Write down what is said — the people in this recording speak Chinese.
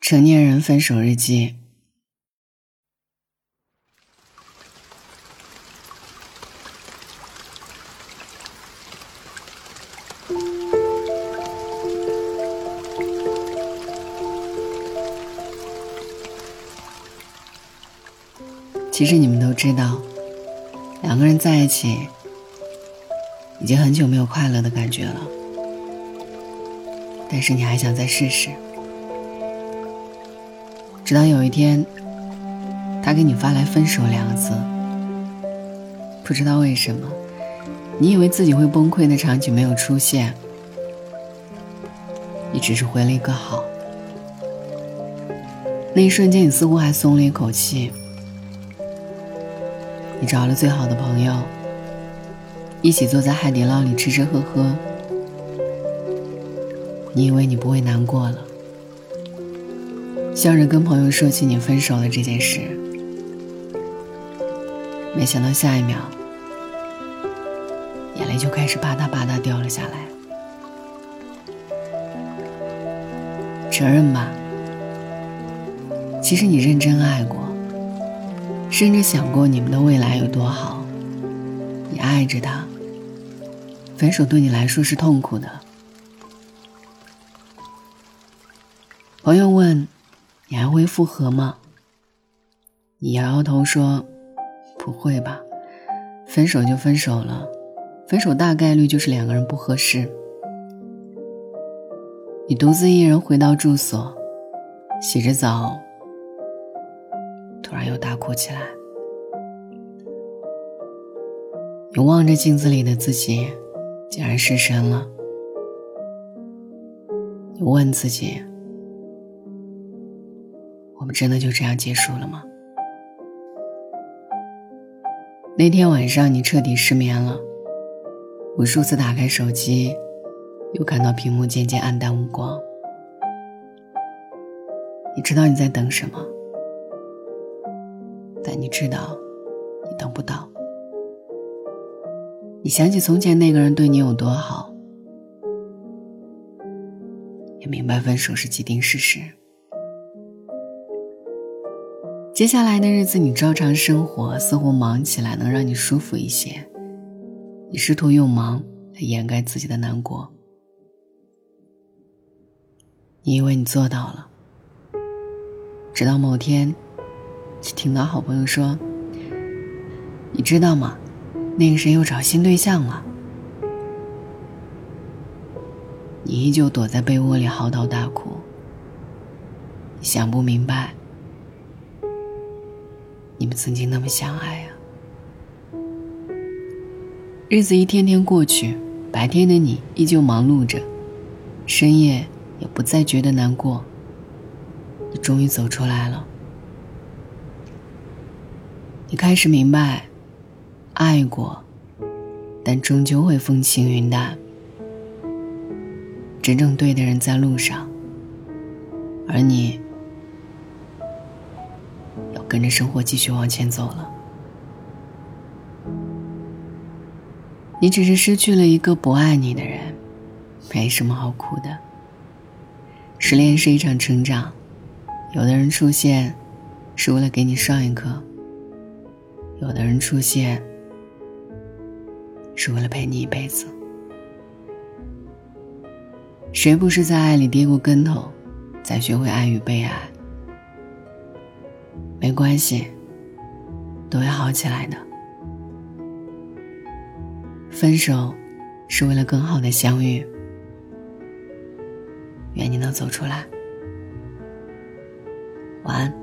成年人分手日记。其实你们都知道，两个人在一起已经很久没有快乐的感觉了，但是你还想再试试。直到有一天，他给你发来“分手”两个字，不知道为什么，你以为自己会崩溃的场景没有出现，你只是回了一个“好”。那一瞬间，你似乎还松了一口气。你找了最好的朋友，一起坐在海底捞里吃吃喝喝。你以为你不会难过了，笑着跟朋友说起你分手了这件事，没想到下一秒，眼泪就开始吧嗒吧嗒掉了下来。承认吧，其实你认真爱过。甚至想过你们的未来有多好，你爱着他。分手对你来说是痛苦的。朋友问：“你还会复合吗？”你摇摇头说：“不会吧，分手就分手了，分手大概率就是两个人不合适。”你独自一人回到住所，洗着澡。突然又大哭起来。你望着镜子里的自己，竟然失神了。你问自己：们真的就这样结束了吗？那天晚上，你彻底失眠了，无数次打开手机，又看到屏幕渐渐暗淡无光。你知道你在等什么？但你知道，你等不到。你想起从前那个人对你有多好，也明白分手是既定事实。接下来的日子，你照常生活，似乎忙起来能让你舒服一些。你试图用忙来掩盖自己的难过，你以为你做到了，直到某天。听到好朋友说：“你知道吗？那个谁又找新对象了。”你依旧躲在被窝里嚎啕大哭。想不明白，你们曾经那么相爱啊！日子一天天过去，白天的你依旧忙碌着，深夜也不再觉得难过。你终于走出来了。你开始明白，爱过，但终究会风轻云淡。真正对的人在路上，而你跟着生活继续往前走了。你只是失去了一个不爱你的人，没什么好哭的。失恋是一场成长，有的人出现，是为了给你上一课。有的人出现，是为了陪你一辈子。谁不是在爱里跌过跟头，才学会爱与被爱？没关系，都会好起来的。分手，是为了更好的相遇。愿你能走出来。晚安，